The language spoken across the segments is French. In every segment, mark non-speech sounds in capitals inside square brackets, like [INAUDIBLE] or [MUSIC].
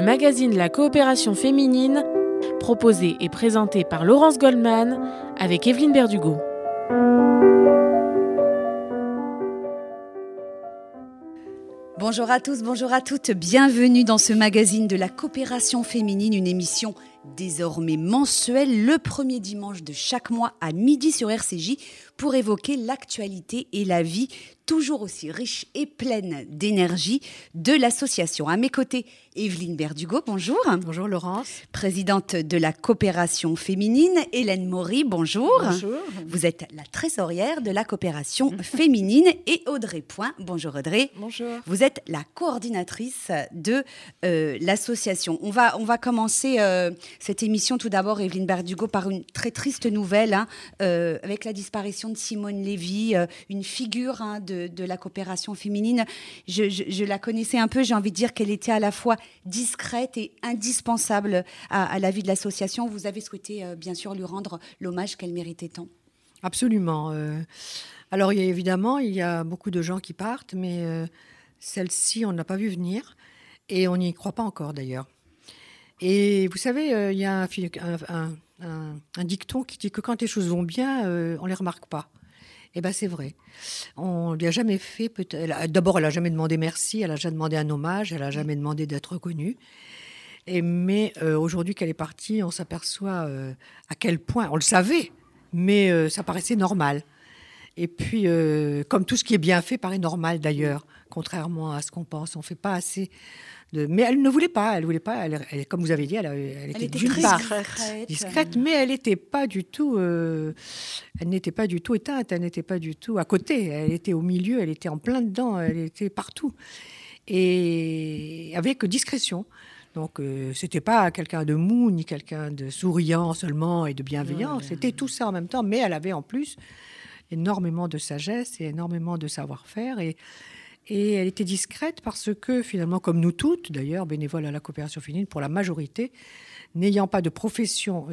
magazine de la coopération féminine, proposé et présenté par Laurence Goldman avec Evelyne Berdugo. Bonjour à tous, bonjour à toutes, bienvenue dans ce magazine de la coopération féminine, une émission désormais mensuelle le premier dimanche de chaque mois à midi sur RCJ pour évoquer l'actualité et la vie toujours aussi riche et pleine d'énergie de l'association. À mes côtés, Evelyne Berdugo, bonjour. Bonjour Laurence. Présidente de la coopération féminine, Hélène Maury, bonjour. Bonjour. Vous êtes la trésorière de la coopération [LAUGHS] féminine et Audrey Point, bonjour Audrey. Bonjour. Vous êtes la coordinatrice de euh, l'association. On va, on va commencer euh, cette émission tout d'abord, Evelyne Berdugo, par une très triste nouvelle, hein, euh, avec la disparition de Simone Lévy, euh, une figure hein, de, la coopération féminine. Je, la connaissais un peu, j'ai envie de dire qu'elle était à la fois discrète et indispensable à, la vie de l'association. Vous avez souhaité euh, bien sûr lui rendre l'hommage qu'elle méritait tant. Absolument. alors évidemment, il y a beaucoup de gens qui partent, mais celle-ci, on ne l'a pas vue venir et on n'y croit pas encore d'ailleurs. Et vous savez, euh, il y a un, dicton qui dit que quand les choses vont bien, euh, on les remarque pas. Eh ben c'est vrai. On lui a jamais fait. peut-être- D'abord, elle a jamais demandé merci. Elle a jamais demandé un hommage. Elle a jamais demandé d'être reconnue. Mais euh, aujourd'hui qu'elle est partie, on s'aperçoit à quel point on le savait, mais ça paraissait normal. Et puis, comme tout ce qui est bien fait paraît normal d'ailleurs, contrairement à ce qu'on pense, on fait pas assez de. Mais elle ne voulait pas. Elle voulait pas. Elle, elle- comme vous avez dit, elle, elle était, très part discrète. discrète, mais elle n'était pas du tout, euh, elle n'était pas du tout éteinte, elle n'était pas du tout à côté, elle était au milieu, elle était en plein dedans, elle était partout, et avec discrétion. Donc, euh, c'était pas quelqu'un de mou ni quelqu'un de souriant seulement et de bienveillant. C'était tout ça en même temps, mais elle avait en plus énormément de sagesse et énormément de savoir-faire et et elle était discrète parce que finalement, comme nous toutes, d'ailleurs, bénévoles à la coopération féminine, pour la majorité, n'ayant pas de profession,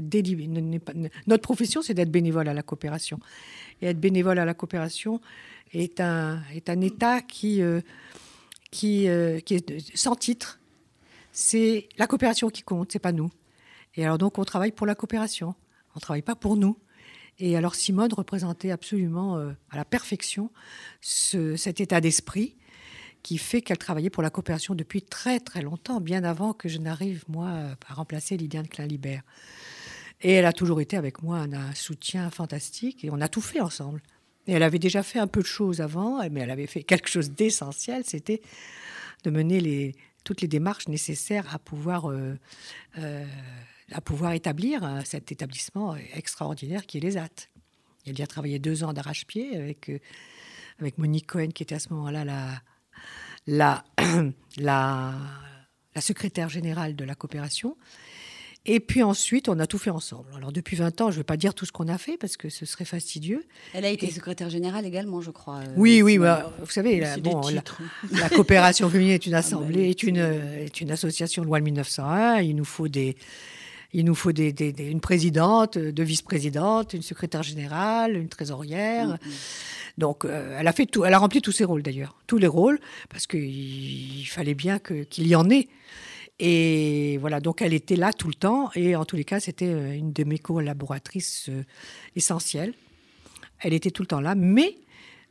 notre profession, c'est d'être bénévole à la coopération. Et être bénévole à la coopération est un, est un état qui, euh, qui, euh, qui est sans titre. C'est la coopération qui compte, c'est pas nous. Et alors donc, on travaille pour la coopération. On travaille pas pour nous. Et alors Simone représentait absolument euh, à la perfection ce- cet état d'esprit qui fait qu'elle travaillait pour la coopération depuis très très longtemps, bien avant que je n'arrive, moi, à remplacer Lydiane Klein-Libert. Et elle a toujours été avec moi un, un soutien fantastique et on a tout fait ensemble. Et elle avait déjà fait un peu de choses avant, mais elle avait fait quelque chose d'essentiel, c'était de mener toutes les démarches nécessaires à pouvoir, euh, euh, établir euh, cet établissement extraordinaire qui est les AT. Elle y a travaillé deux ans d'arrache-pied euh, avec Monique Cohen, qui était à ce moment-là la, la, [CLEARS THROAT] la, la secrétaire générale de la coopération. Et puis ensuite, on a tout fait ensemble. Alors depuis 20 ans, je ne vais pas dire tout ce qu'on a fait parce que ce serait fastidieux. Elle a été secrétaire générale également, je crois. euh, Oui, oui, bah, vous savez, la, bon, [LAUGHS] la, coopération féminine est une assemblée, elle est une, est une association loi de 1901. Il nous faut des, il nous faut des, des- des- une présidente, deux vice-présidentes, une secrétaire générale, une trésorière. Donc, euh, elle a fait tout, elle a rempli tous ses rôles d'ailleurs, tous les rôles, parce qu'il il fallait bien qu'il y en ait. Et voilà, donc elle était là tout le temps, et en tous les cas, c'était euh, une de mes collaboratrices euh, essentielles. Elle était tout le temps là, mais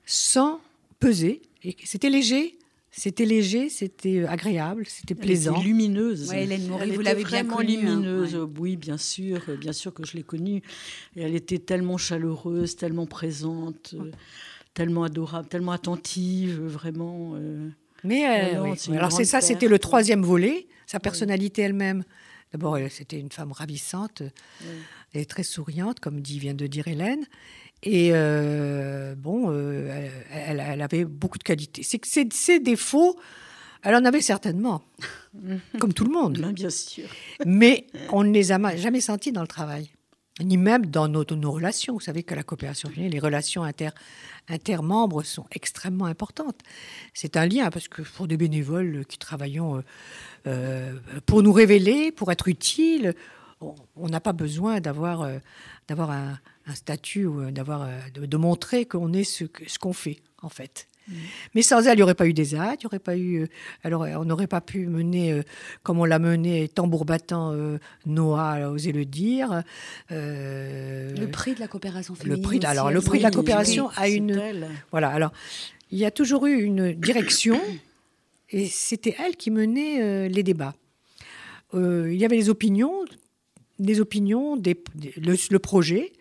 sans peser. C'était léger, c'était léger, c'était euh, agréable, c'était Elle plaisant. était lumineuse. Ouais, Hélène Maury, Elle vous était l'avez bien vraiment connue, hein, lumineuse. ouais. Oui, bien sûr, euh, bien sûr que je l'ai connue. Et elle était tellement chaleureuse, tellement présente, euh, tellement adorable, tellement attentive, vraiment. euh, Mais euh, oui. une alors c'est ça, c'était le troisième volet, sa personnalité elle-même. D'abord, elle- c'était une femme ravissante, et très souriante, comme dit, vient de dire Hélène. Et euh, bon, euh, elle, elle avait beaucoup de qualités. C'est que ses, ses défauts, elle en avait certainement, [LAUGHS] comme tout le monde. ben, bien sûr. Mais on ne les a ma- jamais sentis dans le travail, ni même dans nos, nos relations. Vous savez que la coopération féminine, les relations inter, intermembres sont extrêmement importantes. C'est un lien, parce que pour des bénévoles qui travaillons euh, pour nous révéler, pour être utiles, on n'a pas besoin d'avoir d'avoir un, un statut ou euh, d'avoir euh, de, de montrer qu'on est ce qu'on fait en fait. Mais sans elle, il n'y aurait pas eu des actes, il y aurait pas eu. euh, alors, on n'aurait pas pu mener, euh, comme on l'a mené, tambour battant, euh, Noah a osé le dire. euh, Le prix de la coopération le féminine. prix de- alors, le prix de la coopération oui. a une. elle. Voilà, alors, il y a toujours eu une direction, et c'était elle qui menait les débats. Il y avait les opinions, des opinions, des- des- le, le projet,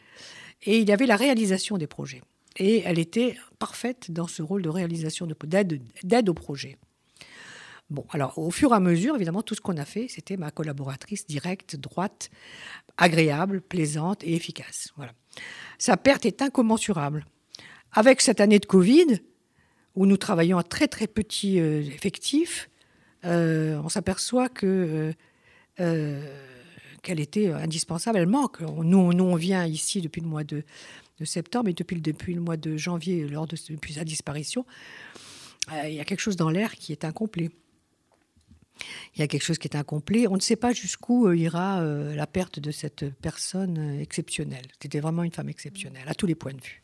et il y avait la réalisation des projets. Et elle était parfaite dans ce rôle de réalisation, de- d'aide d'aide au projet. Bon, alors au fur et à mesure, évidemment, tout ce qu'on a fait, c'était ma collaboratrice directe, droite, agréable, plaisante et efficace. Voilà. Sa perte est incommensurable. Avec cette année de Covid, où nous travaillons à très très petit euh, effectif, euh, on s'aperçoit que euh, euh, qu'elle était indispensable. Elle manque. Nous, nous, on vient ici depuis le mois de, septembre et depuis le, mois de janvier, lors de depuis sa disparition, euh, il y a quelque chose dans l'air qui est incomplet. Il y a quelque chose qui est incomplet. On ne sait pas jusqu'où euh, ira euh, la perte de cette personne euh, exceptionnelle. C'était vraiment une femme exceptionnelle, à tous les points de vue.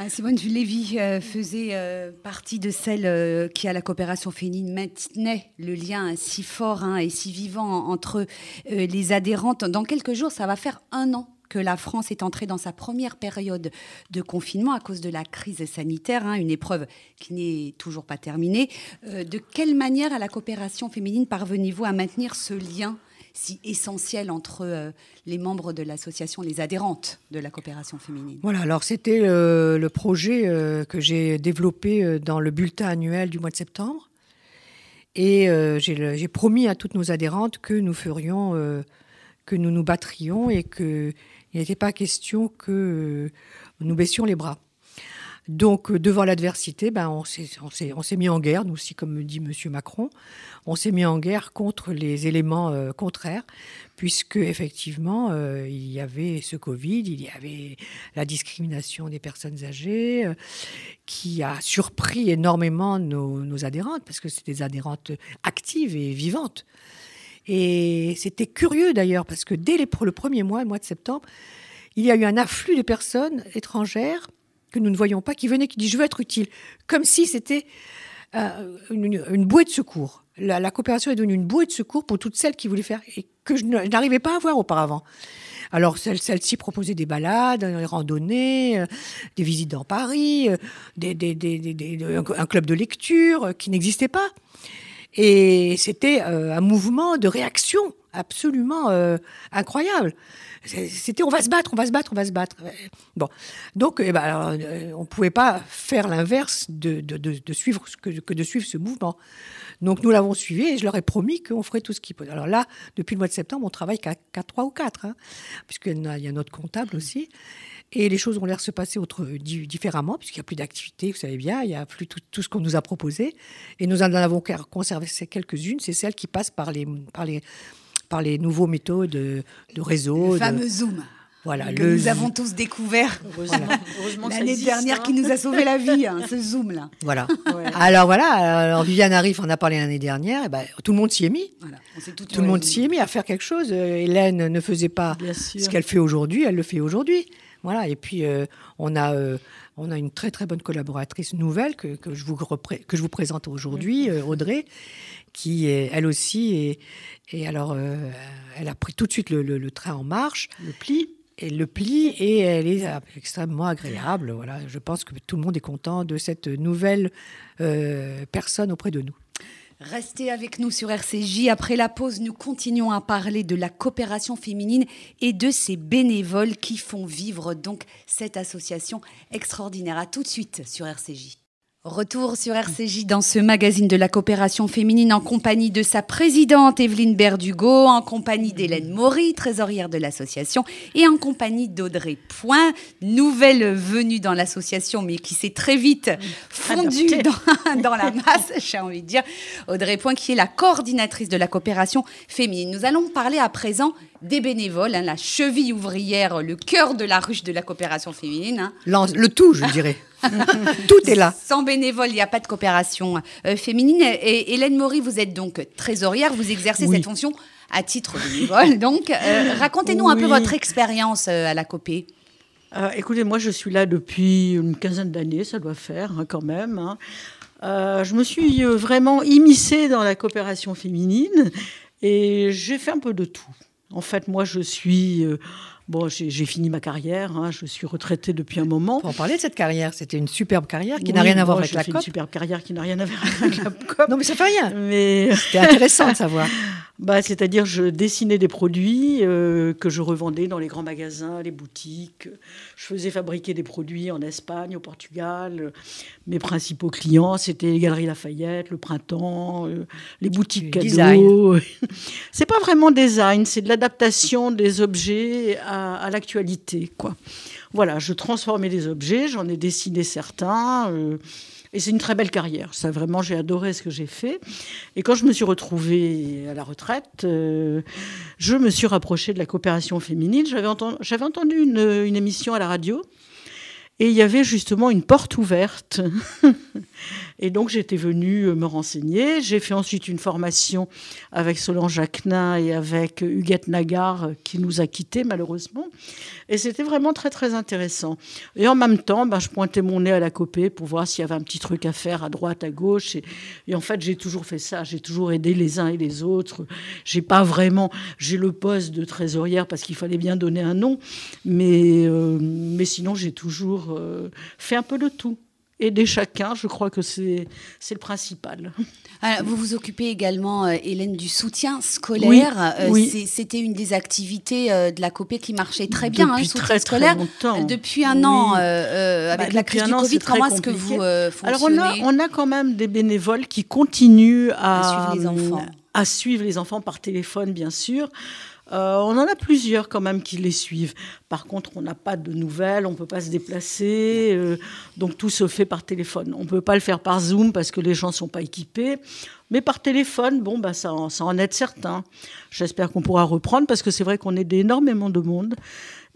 Ah, Simone Lévy euh, faisait euh, partie de celles euh, qui, à la coopération féminine, maintenait le lien si fort hein, et si vivant entre euh, les adhérentes. Dans quelques jours, ça va faire un an que la France est entrée dans sa première période de confinement à cause de la crise sanitaire, hein, une épreuve qui n'est toujours pas terminée. Euh, de quelle manière, à la coopération féminine, parvenez-vous à maintenir ce lien si essentiel entre euh, les membres de l'association, les adhérentes de la coopération féminine Voilà, alors c'était euh, le projet euh, que j'ai développé dans le bulletin annuel du mois de septembre. Et j'ai promis à toutes nos adhérentes que nous ferions, que nous nous battrions et qu'il n'était pas question que nous baissions les bras. Donc, euh, devant l'adversité, ben, on s'est mis en guerre, nous aussi, comme me dit M. Macron, on s'est mis en guerre contre les éléments euh, contraires, puisque effectivement, euh, il y avait ce Covid, il y avait la discrimination des personnes âgées, qui a surpris énormément nos, adhérentes, parce que c'est des adhérentes actives et vivantes. Et c'était curieux d'ailleurs, parce que dès le premier mois, le mois de septembre, il y a eu un afflux de personnes étrangères que nous ne voyions pas, qui venaient, qui disent je veux être utile, comme si c'était euh, une, bouée de secours. La, coopération est devenue une bouée de secours pour toutes celles qui voulaient faire et que je n'arrivais pas à voir auparavant. Alors celles- celles-ci proposaient des balades, des randonnées, euh, des visites dans Paris, euh, des, un club de lecture qui n'existait pas. Et c'était euh, un mouvement de réaction absolument euh, incroyable. C'était on va se battre, on va se battre, on va se battre. Bon, donc eh ben, euh, on ne pouvait pas faire l'inverse de, de- suivre que, de suivre ce mouvement. Donc nous l'avons suivi et je leur ai promis qu'on ferait tout ce qu'il peut. Alors là, depuis le mois de septembre, on travaille qu'à qu'à trois ou quatre, hein, puisqu'il y y a notre comptable aussi. Et les choses ont l'air de se passer autre, di- différemment, puisqu'il n'y a plus d'activité, vous savez bien, il n'y a plus tout, tout ce qu'on nous a proposé. Et nous en avons conservé quelques-unes, c'est celles qui passent par les, par les, par les nouveaux méthodes de, de réseau. Le de- fameux Zoom. voilà, que le nous avons tous découvert l'année dernière hein. qui nous a sauvé la vie, hein, ce Zoom-là. Voilà. Ouais. Alors voilà, alors Viviane Arif en a parlé l'année dernière, et ben, tout le monde s'y est mis. Voilà, on tout, Tout le monde s'y est mis à faire quelque chose. Euh, Hélène ne faisait pas ce qu'elle fait aujourd'hui, elle le fait aujourd'hui. Voilà. Et puis euh, on a euh, on a une très très bonne collaboratrice nouvelle que, que je vous que je vous présente aujourd'hui, euh, Audrey, qui est elle aussi et, et alors elle a pris tout de suite le, le- le train en marche. Le pli. Elle le plie et elle est extrêmement agréable. Voilà, je pense que tout le monde est content de cette nouvelle euh, personne auprès de nous. Restez avec nous sur RCJ. Après la pause, nous continuons à parler de la coopération féminine et de ces bénévoles qui font vivre donc cette association extraordinaire. À tout de suite sur RCJ. Retour sur RCJ dans ce magazine de la coopération féminine en compagnie de sa présidente Evelyne Berdugo, en compagnie d'Hélène Maury, trésorière de l'association, et en compagnie d'Audrey Point, nouvelle venue dans l'association, mais qui s'est très vite fondue dans, [LAUGHS] dans la masse, j'ai envie de dire. Audrey Point, qui est la coordinatrice de la coopération féminine. Nous allons parler à présent des bénévoles, hein, la cheville ouvrière, le cœur de la ruche de la coopération féminine. hein. Le tout, je dirais. [LAUGHS] [LAUGHS] tout est là. Sans bénévoles, il n'y a pas de coopération euh, féminine. Et Hélène Maury, vous êtes donc trésorière, vous exercez Oui. cette fonction à titre bénévole. [LAUGHS] Donc, euh, racontez-nous un peu votre expérience euh, à la COPé. Euh, écoutez, moi, je suis là depuis une quinzaine d'années, ça doit faire hein, quand même. Hein. Je me suis vraiment immiscée dans la coopération féminine et j'ai fait un peu de tout. En fait, moi, je suis Bon, j'ai fini ma carrière, hein, je suis retraitée depuis un moment. Pour en parler de cette carrière, c'était une superbe carrière qui n'a rien à voir avec la COP. une superbe carrière qui n'a rien à voir avec la COP. non, mais ça fait rien. Mais... C'était intéressant de savoir. [LAUGHS] Bah, C'est-à-dire, je dessinais des produits euh, que je revendais dans les grands magasins, les boutiques. Je faisais fabriquer des produits en Espagne, au Portugal. Mes principaux clients, c'était les Galeries Lafayette, le Printemps, euh, les boutiques cadeaux. [LAUGHS] c'est pas vraiment design, c'est de l'adaptation des objets à, l'actualité, quoi. Voilà, je transformais des objets, j'en ai dessiné certains. Euh, et c'est une très belle carrière. Ça, vraiment, j'ai adoré ce que j'ai fait. Et quand je me suis retrouvée à la retraite, euh, je me suis rapprochée de la coopération féminine. J'avais entendu, j'avais entendu une, une émission à la radio et il y avait justement une porte ouverte. [LAUGHS] et donc j'étais venue euh, me renseigner. J'ai fait ensuite une formation avec Solange Jacquenin et avec Huguette Nagar, euh, qui nous a quittés malheureusement. Et c'était vraiment très très intéressant. Et en même temps, ben, je pointais mon nez à la copée pour voir s'il y avait un petit truc à faire à droite, à gauche. Et, en fait, j'ai toujours fait ça. J'ai toujours aidé les uns et les autres. J'ai pas vraiment. J'ai le poste de trésorière parce qu'il fallait bien donner un nom, mais euh, mais sinon j'ai toujours euh, fait un peu de tout. Aider chacun, je crois que c'est le principal. vous vous occupez également, euh, Hélène, du soutien scolaire. Oui, euh, C'était une des activités de la COPE qui marchait très bien, depuis hein, soutien très, scolaire. longtemps. Depuis un an, avec bah, la crise du Covid, comment est-ce que vous fonctionnez Alors on a, on a quand même des bénévoles qui continuent à, à suivre les enfants. À suivre les enfants par téléphone, bien sûr. Euh, on en a plusieurs quand même qui les suivent. Par contre, on n'a pas de nouvelles, on ne peut pas se déplacer, euh, donc tout se fait par téléphone. On ne peut pas le faire par Zoom parce que les gens ne sont pas équipés. Mais par téléphone, bon, bah, ça, ça en aide certains. J'espère qu'on pourra reprendre parce que c'est vrai qu'on aide énormément de monde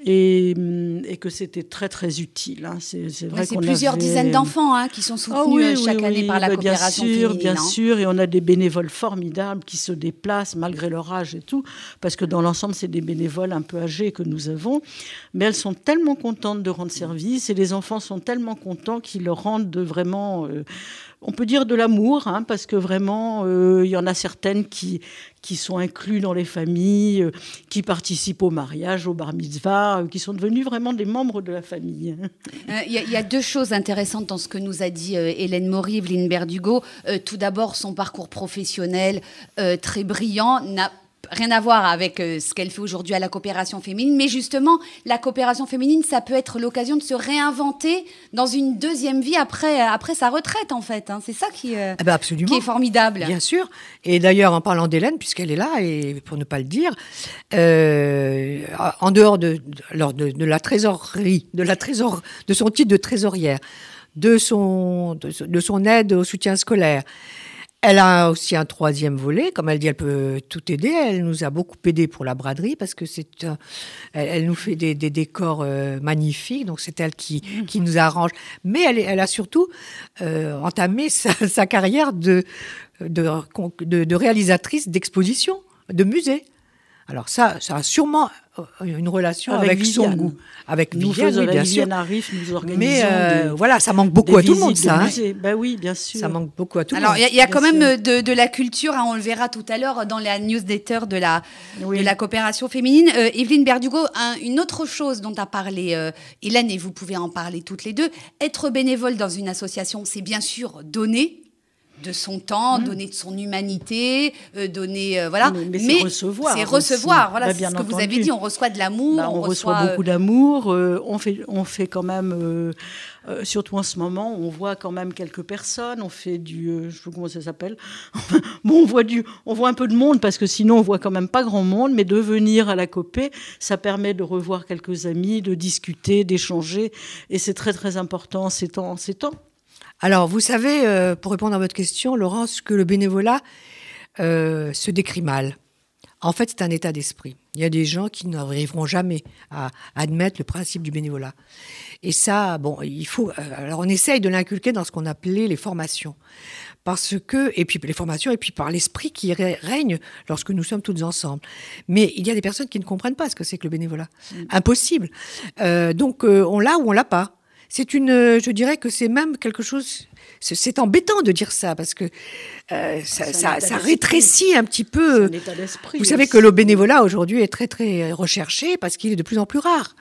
et, et, que c'était très très utile. Hein. C'est vrai plusieurs dizaines d'enfants hein, qui sont ah soutenus euh, chaque année par la bah, coopération bien sûr, Bien hein. sûr, et on a des bénévoles formidables qui se déplacent malgré leur âge et tout, parce que dans l'ensemble, c'est des bénévoles un peu âgés que nous avons, mais elles sont tellement contentes de rendre service et les enfants sont tellement contents qu'ils leur rendent vraiment... Euh, on peut dire de l'amour, hein, parce que vraiment, euh, il y en a certaines qui, qui sont incluses dans les familles, euh, qui participent au mariage, au bar mitzvah, euh, qui sont devenus vraiment des membres de la famille. Il y, a deux choses intéressantes dans ce que nous a dit Hélène Maury, Evelyne Berdugo. tout d'abord, son parcours professionnel très brillant n'a rien à voir avec euh, ce qu'elle fait aujourd'hui à la coopération féminine, mais justement, la coopération féminine, ça peut être l'occasion de se réinventer dans une deuxième vie après, euh, après sa retraite, en fait. Hein. C'est ça qui, euh, ah absolument. qui est formidable. Bien sûr. Et d'ailleurs, en parlant d'Hélène, puisqu'elle est là, et pour ne pas le dire, en dehors de, de, de, la trésorerie, de, la trésor, de son titre de trésorière, de son, de son aide au soutien scolaire, elle a aussi un troisième volet, comme elle dit, elle peut tout aider. Elle nous a beaucoup aidé pour la braderie parce que c'est, elle, nous fait des, décors euh, magnifiques, donc c'est elle qui, mmh. qui nous arrange. Mais elle, elle a surtout euh, entamé sa, carrière de, de, de réalisatrice d'expositions, de musées. Alors ça, ça a sûrement euh, une relation avec, son goût. Avec nous Viviane, oui, bien sûr. Nous Mais euh, voilà, ça manque beaucoup à tout le monde, ça. Hein. Ben oui, bien sûr. Ça manque beaucoup à tout le monde. Alors, il y, a, quand même de, la culture, hein, on le verra tout à l'heure dans la newsletter de la, de la coopération féminine. Euh, Evelyne Berdugo, une autre chose dont a parlé euh, Hélène, et vous pouvez en parler toutes les deux, être bénévole dans une association, c'est bien sûr donner, de son temps, mmh. donner de son humanité, euh, donner euh, voilà. Mais, c'est recevoir. C'est recevoir. Voilà, bah, c'est ce que vous avez dit. On reçoit de l'amour. Bah, on, reçoit, beaucoup d'amour. Euh, on fait, on fait quand même. surtout en ce moment, on voit quand même quelques personnes. On fait du, je sais pas comment ça s'appelle. [LAUGHS] bon, on voit du, on voit un peu de monde parce que sinon on voit quand même pas grand monde. Mais de venir à la copée, ça permet de revoir quelques amis, de discuter, d'échanger, et c'est très très important ces temps, ces temps. Alors, vous savez, euh, pour répondre à votre question, Laurence, que le bénévolat euh, se décrit mal. En fait, c'est un état d'esprit. Il y a des gens qui n'arriveront jamais à admettre le principe du bénévolat. Et ça, bon, il faut. Euh, alors, on essaye de l'inculquer dans ce qu'on appelait les formations, parce que et puis les formations et puis par l'esprit qui règne lorsque nous sommes toutes ensemble. Mais il y a des personnes qui ne comprennent pas ce que c'est que le bénévolat. Mm. Impossible. Euh, donc, on l'a ou on l'a pas. C'est une, je dirais que c'est même quelque chose c'est embêtant de dire ça parce que euh, ça, rétrécit un petit peu. Vous savez que le bénévolat aujourd'hui est très très recherché parce qu'il est de plus en plus rare.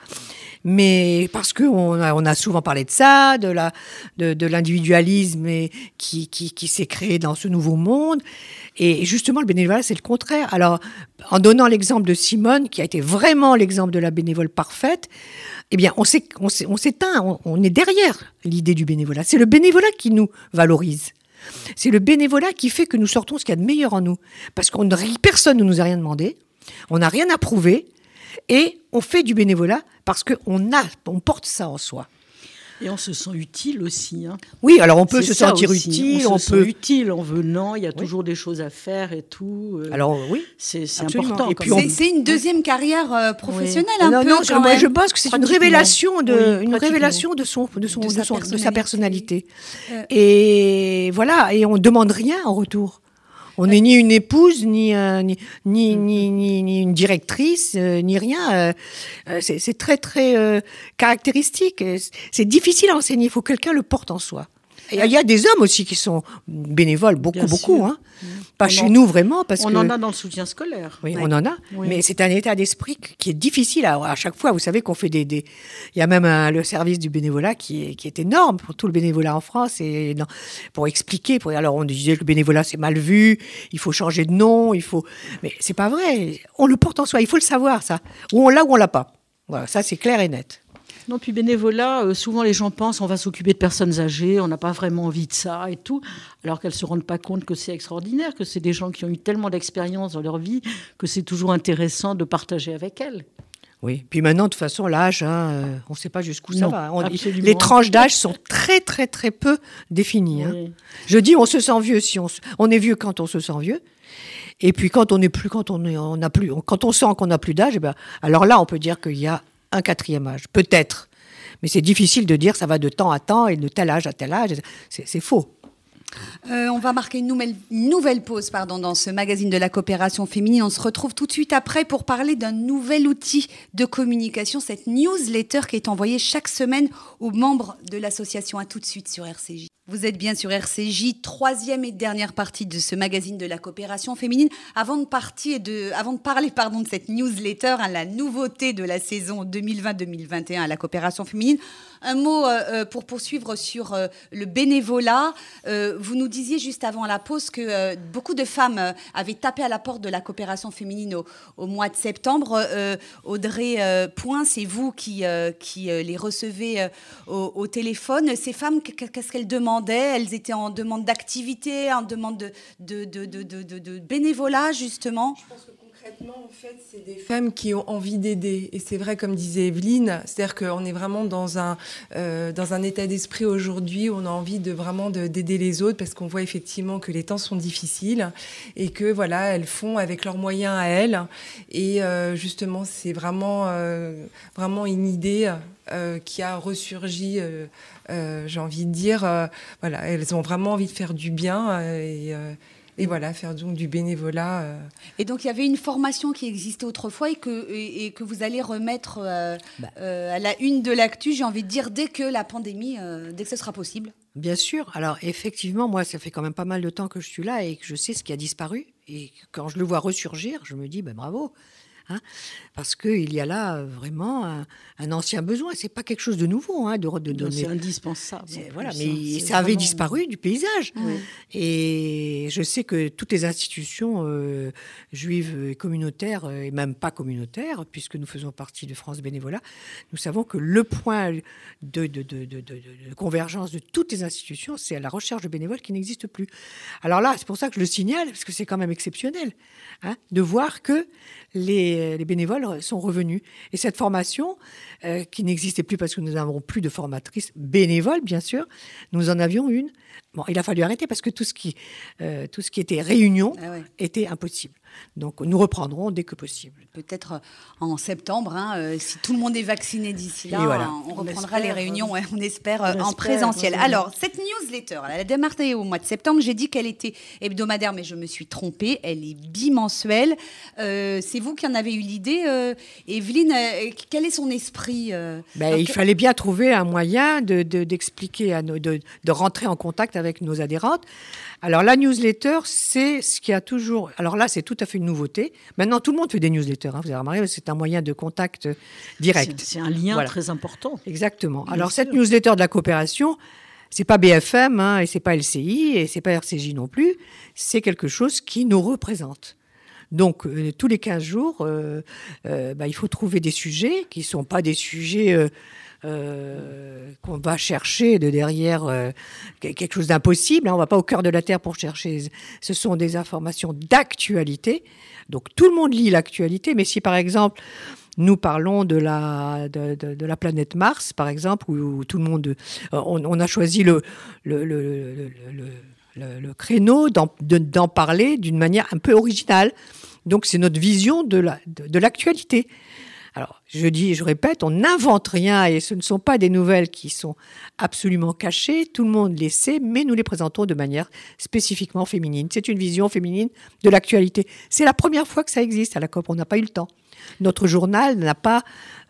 Mais parce qu'on a, on a souvent parlé de ça, de la de, l'individualisme qui, qui, qui s'est créé dans ce nouveau monde. Et justement, le bénévolat, c'est le contraire. Alors, en donnant l'exemple de Simone, qui a été vraiment l'exemple de la bénévole parfaite, eh bien, on s'éteint, on, est derrière l'idée du bénévolat. C'est le bénévolat qui nous valorise. C'est le bénévolat qui fait que nous sortons ce qu'il y a de meilleur en nous. Parce qu'on personne ne nous a rien demandé, on n'a rien à prouver, et on fait du bénévolat parce qu'on on porte ça en soi. Et on se sent utile aussi. Hein. Oui, alors on peut se sentir utile. On, se peut... sent utile en venant. Il y a toujours des choses à faire et tout. Euh, alors oui, c'est important. Et puis c'est une deuxième carrière euh, professionnelle un non, peu. Non, je, pense que c'est une révélation de, une révélation de son, de son, de, sa, de sa personnalité. Euh. Et voilà, et on demande rien en retour. On n'est ni une épouse, ni, ni, ni, ni, une directrice, ni rien. c'est très, très caractéristique. C'est difficile à enseigner. Il faut que quelqu'un le porte en soi. Il y a des hommes aussi qui sont bénévoles, beaucoup, beaucoup. Hein. Mmh. Pas chez nous vraiment. Parce on en a dans le soutien scolaire. Oui, on en a. Mais c'est un état d'esprit qui est difficile à, chaque fois. Vous savez qu'on fait des, Il y a même le service du bénévolat qui est, qui est énorme pour tout le bénévolat en France. Et pour expliquer. Pour... Alors on disait que le bénévolat c'est mal vu, il faut changer de nom, il faut. Mais c'est pas vrai. On le porte en soi. Il faut le savoir ça. Ou on l'a ou on l'a pas. Voilà, ça c'est clair et net. Non, puis bénévolat, euh, souvent les gens pensent on va s'occuper de personnes âgées, on n'a pas vraiment envie de ça et tout, alors qu'elles ne se rendent pas compte que c'est extraordinaire, que c'est des gens qui ont eu tellement d'expérience dans leur vie que c'est toujours intéressant de partager avec elles. Oui, puis maintenant, de toute façon, l'âge, hein, euh, on ne sait pas jusqu'où ça va. les tranches d'âge sont très, très, très peu définies. Hein. Je dis, on se sent vieux si on, on est vieux quand on se sent vieux. Et puis quand on est plus, quand on, est, on a plus, quand on sent qu'on n'a plus d'âge, eh ben, alors là, on peut dire qu'il y a un quatrième âge, peut-être. Mais c'est difficile de dire ça va de temps à temps et de tel âge à tel âge. C'est faux. Euh, on va marquer une nouvelle, pause pardon, dans ce magazine de la coopération féminine. On se retrouve tout de suite après pour parler d'un nouvel outil de communication, cette newsletter qui est envoyée chaque semaine aux membres de l'association. À tout de suite sur RCJ. Vous êtes bien sur RCJ, troisième et dernière partie de ce magazine de la coopération féminine. Avant de, parler pardon, de cette newsletter, hein, la nouveauté de la saison 2020-2021 à la coopération féminine, un mot euh, euh, pour poursuivre sur euh, le bénévolat. vous nous disiez juste avant la pause que beaucoup de femmes avaient tapé à la porte de la coopération féminine au, mois de septembre. Audrey Point, c'est vous qui, les recevez au, téléphone. Ces femmes, qu'est-ce qu'elles demandent elles étaient en demande d'activité, en demande de, bénévolat, justement? En fait, c'est des femmes qui ont envie d'aider. Et c'est vrai, comme disait Evelyne, c'est-à-dire qu'on est vraiment dans un, euh, dans un état d'esprit aujourd'hui où on a envie de vraiment d'aider les autres parce qu'on voit effectivement que les temps sont difficiles et que voilà, elles font avec leurs moyens à elles. Et euh, justement, c'est vraiment, euh, vraiment une idée qui a ressurgi j'ai envie de dire, voilà, elles ont vraiment envie de faire du bien euh, et, voilà, faire donc du bénévolat. Et donc il y avait une formation qui existait autrefois et que, et, que vous allez remettre bah. à la une de l'actu, j'ai envie de dire, dès que la pandémie, dès que ce sera possible. Bien sûr. Alors effectivement, moi, ça fait quand même pas mal de temps que je suis là et que je sais ce qui a disparu. Et quand je le vois ressurgir, je me dis, ben, bravo. Hein, parce qu'il y a là euh, vraiment un, ancien besoin. C'est pas quelque chose de nouveau hein, de, de donner. C'est indispensable. Voilà, mais ça avait disparu du paysage. Et je sais que toutes les institutions euh, juives et communautaires, euh, et même pas communautaires, puisque nous faisons partie de France Bénévolat, nous savons que le point de, de, de convergence de toutes les institutions, c'est la recherche de bénévoles qui n'existe plus. Alors là, c'est pour ça que je le signale, parce que c'est quand même exceptionnel hein, de voir que les, les bénévoles sont revenus. Et cette formation, euh, qui n'existait plus parce que nous n'avons plus de formatrices bénévoles, bien sûr, nous en avions une. Bon, il a fallu arrêter parce que tout ce qui, euh, tout ce qui était réunion ah était impossible. Donc nous reprendrons dès que possible. Peut-être en septembre, hein, si tout le monde est vacciné d'ici là, on, reprendra les réunions, on espère, en présentiel. Alors, cette newsletter, elle a démarré au mois de septembre. J'ai dit qu'elle était hebdomadaire, mais je me suis trompée. Elle est bimensuelle. C'est vous qui en avez eu l'idée. Evelyne, quel est son esprit ben, Il fallait bien trouver un moyen d'expliquer, de, à nos, de, de rentrer en contact avec nos adhérentes. Alors la newsletter, c'est ce qui a toujours. Alors là, c'est tout à fait une nouveauté. Maintenant, tout le monde fait des newsletters. Hein, vous avez remarqué, c'est un moyen de contact direct. C'est un lien très important. Exactement. Alors cette newsletter de la coopération, c'est pas BFM hein, et c'est pas LCI et c'est pas RCJ non plus. C'est quelque chose qui nous représente. Donc, euh, tous les 15 jours, euh, euh, bah, il faut trouver des sujets qui ne sont pas des sujets euh, qu'on va chercher de derrière euh, quelque chose d'impossible. Hein. On ne va pas au cœur de la terre pour chercher. Ce sont des informations d'actualité. Donc tout le monde lit l'actualité. Mais si par exemple nous parlons de la, de, la planète Mars, par exemple, où, tout le monde, euh, on, a choisi le, le, le, le créneau d'en parler d'une manière un peu originale. Donc c'est notre vision de l'actualité. Alors, je dis, je répète, on n'invente rien et ce ne sont pas des nouvelles qui sont absolument cachées. Tout le monde les sait, mais nous les présentons de manière spécifiquement féminine. C'est une vision féminine de l'actualité. C'est la première fois que ça existe à la COP. On n'a pas eu le temps. Notre journal n'a pas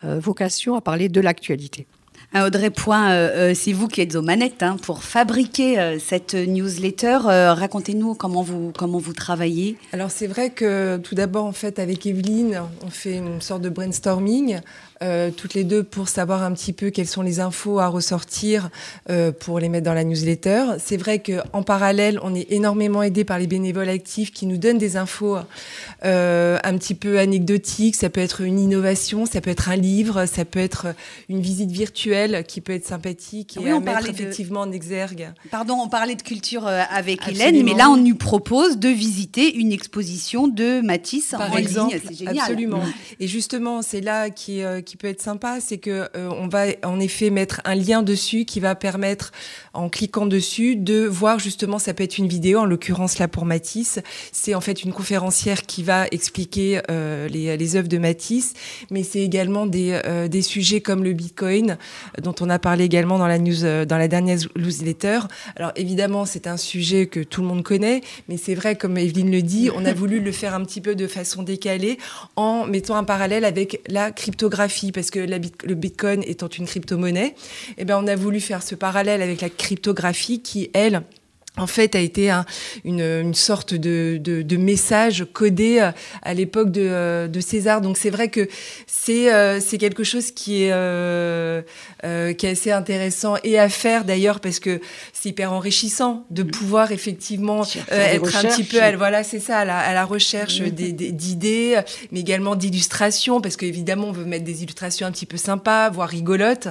euh, vocation à parler de l'actualité. Audrey Point, euh, euh, c'est vous qui êtes aux manettes hein, pour fabriquer euh, cette newsletter. Racontez-nous comment vous, comment vous travaillez. Alors c'est vrai que tout d'abord, en fait, avec Evelyne, on fait une sorte de brainstorming toutes les deux pour savoir un petit peu quelles sont les infos à ressortir pour les mettre dans la newsletter. C'est vrai qu'en parallèle, on est énormément aidé par les bénévoles actifs qui nous donnent des infos un petit peu anecdotiques. Ça peut être une innovation, ça peut être un livre, ça peut être une visite virtuelle qui peut être sympathique et on à mettre effectivement en exergue. Pardon, on parlait de culture avec Hélène, mais là on nous propose de visiter une exposition de Matisse Par en exemple, ligne. Absolument. Et justement, c'est là qui, qui qui peut être sympa, c'est que euh, on va en effet mettre un lien dessus qui va permettre, en cliquant dessus, de voir justement, ça peut être une vidéo, en l'occurrence là pour Matisse, c'est en fait une conférencière qui va expliquer euh, les, les œuvres de Matisse, mais c'est également des, euh, des sujets comme le Bitcoin, dont on a parlé également dans la news, dans la dernière newsletter. Alors évidemment, c'est un sujet que tout le monde connaît, mais c'est vrai, comme Evelyne le dit, on a [LAUGHS] voulu le faire un petit peu de façon décalée en mettant un parallèle avec la cryptographie parce que le Bitcoin étant une crypto-monnaie, eh ben, on a voulu faire ce parallèle avec la cryptographie qui, elle, en fait, a été une, une, sorte de, de, de, message codé euh, à l'époque de, euh, de, César. Donc c'est vrai que c'est euh, quelque chose qui est euh, qui est assez intéressant et à faire d'ailleurs parce que c'est hyper enrichissant de pouvoir effectivement être un petit peu voilà c'est ça à la, à la recherche d'idées mais également d'illustrations parce qu'évidemment on veut mettre des illustrations un petit peu sympas voire rigolotes.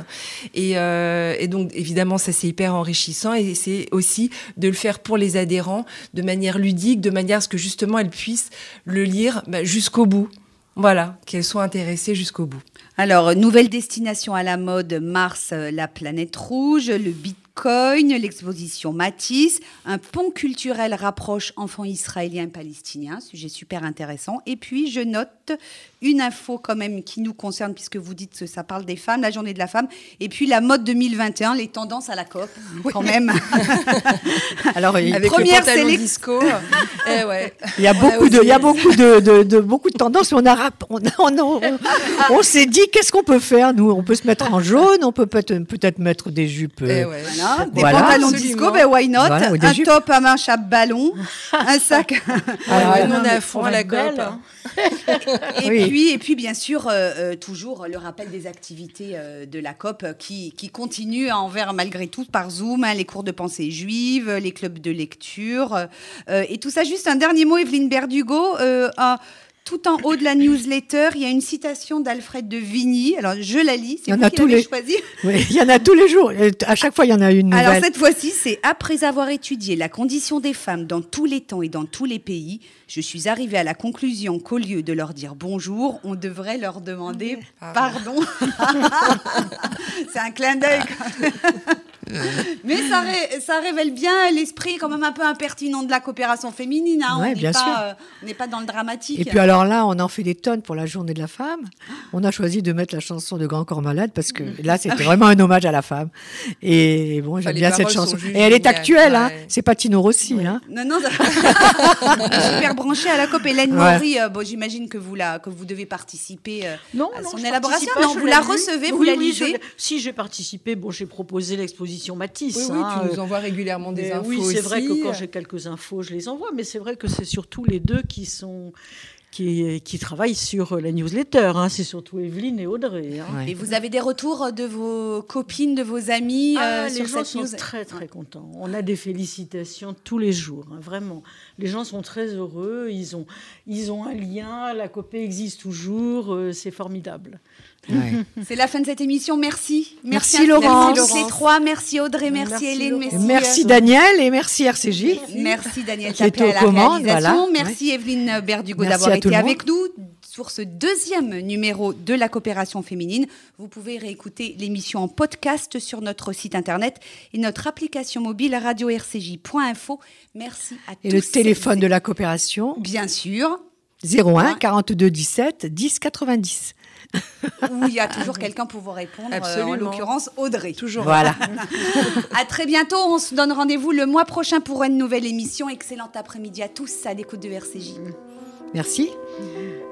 Et, et donc évidemment ça c'est hyper enrichissant et c'est aussi de faire pour les adhérents de manière ludique, de manière à ce que justement elles puissent le lire bah, jusqu'au bout. Voilà, qu'elles soient intéressées jusqu'au bout. Alors, nouvelle destination à la mode, Mars, euh, la planète rouge, le Bitcoin, l'exposition Matisse, un pont culturel rapproche enfants israéliens et palestiniens, sujet super intéressant. Et puis, je note une info quand même qui nous concerne, puisque vous dites que ça parle des femmes, la journée de la femme, et puis la mode 2021, les tendances à la COP, quand même. [LAUGHS] Alors, Avec première eh ouais. Il y a beaucoup de, il y a beaucoup de, de, beaucoup de tendances. On a, on, on, on, s'est dit, qu'est-ce qu'on peut faire Nous, on peut se mettre en jaune, on peut peut-être peut-être mettre des jupes. Eh ouais. voilà, des pantalons disco, ben why not? Un top à main chape ballon, un sac. [LAUGHS] Alors, on est à fond à la COP. et oui puis, et puis, bien sûr, euh, euh, toujours le rappel des activités euh, de la COP qui, qui continue envers, malgré tout, par Zoom, hein, les cours de pensée juive, les clubs de lecture. et tout ça, juste un dernier mot, Evelyne Berdugo. Tout en haut de la newsletter, il y a une citation d'Alfred de Vigny. Alors, je la lis. C'est vous qui tous les... choisi. [LAUGHS] Oui, il y en a tous les jours. À chaque fois, il y en a une nouvelle. Alors, cette fois-ci, c'est après avoir étudié la condition des femmes dans tous les temps et dans tous les pays, je suis arrivée à la conclusion qu'au lieu de leur dire bonjour, on devrait leur demander pardon. [LAUGHS] c'est un clin d'œil. [LAUGHS] Mais ça, ré- ça révèle bien l'esprit quand même un peu impertinent de la coopération féminine. hein. Ouais, on n'est bien sûr. pas, euh, on n'est pas dans le dramatique. Et puis alors là, on en fait des tonnes pour la journée de la femme. On a choisi de mettre la chanson de Grand Corps Malade parce que là, c'était vraiment un hommage à la femme. Et bon, j'aime bien cette chanson. Et elle est actuelle, hein. ouais. C'est pas Tino Rossi, hein. Non, non, [LAUGHS] super branché à la COP. Hélène Ouais. Maury, euh, bon, j'imagine que vous, la, que vous devez participer euh, Non, à non, son je élaboration. pas, Non, je vous la recevez, vous Oui, la oui, je lisez. l'ai- Si j'ai participé, bon, j'ai proposé l'exposition Matisse. Oui, oui, hein, tu euh, nous envoies régulièrement des mais infos oui, c'est vrai que quand j'ai quelques infos, je les envoie, mais c'est vrai que c'est surtout les deux qui sont qui, qui travaillent sur la newsletter. hein. C'est surtout Evelyne et Audrey. hein. Ouais. Et vous avez des retours de vos copines, de vos amis Ah, euh, les sur gens cette sont news très très contents. On a des félicitations tous les jours, hein, vraiment. Les gens sont très heureux. Ils ont ils ont un lien. La copée existe toujours. euh, c'est formidable. Ouais. [LAUGHS] C'est la fin de cette émission. Merci. Merci, Laurence. Merci les trois. Merci Audrey. Merci, Merci, Hélène. Laurence. Merci, Merci euh, Daniel et merci RCJ. Merci Daniel Qui était aux la commandes, réalisation. voilà. Merci Evelyne Berdugo d'avoir été avec nous sur ce deuxième numéro de la coopération féminine. Vous pouvez réécouter l'émission en podcast sur notre site internet et notre application mobile radio-rcj.info. Merci à Et tous. le téléphone de la coopération, Bien sûr, 01 42 17 10 90. Où il y a toujours quelqu'un pour vous répondre, euh, en Absolument. l'occurrence Audrey. Toujours. Voilà. [LAUGHS] [LAUGHS] À très bientôt. On se donne rendez-vous le mois prochain pour une nouvelle émission. Excellent après-midi à tous à l'écoute de RCJ. Merci. Merci.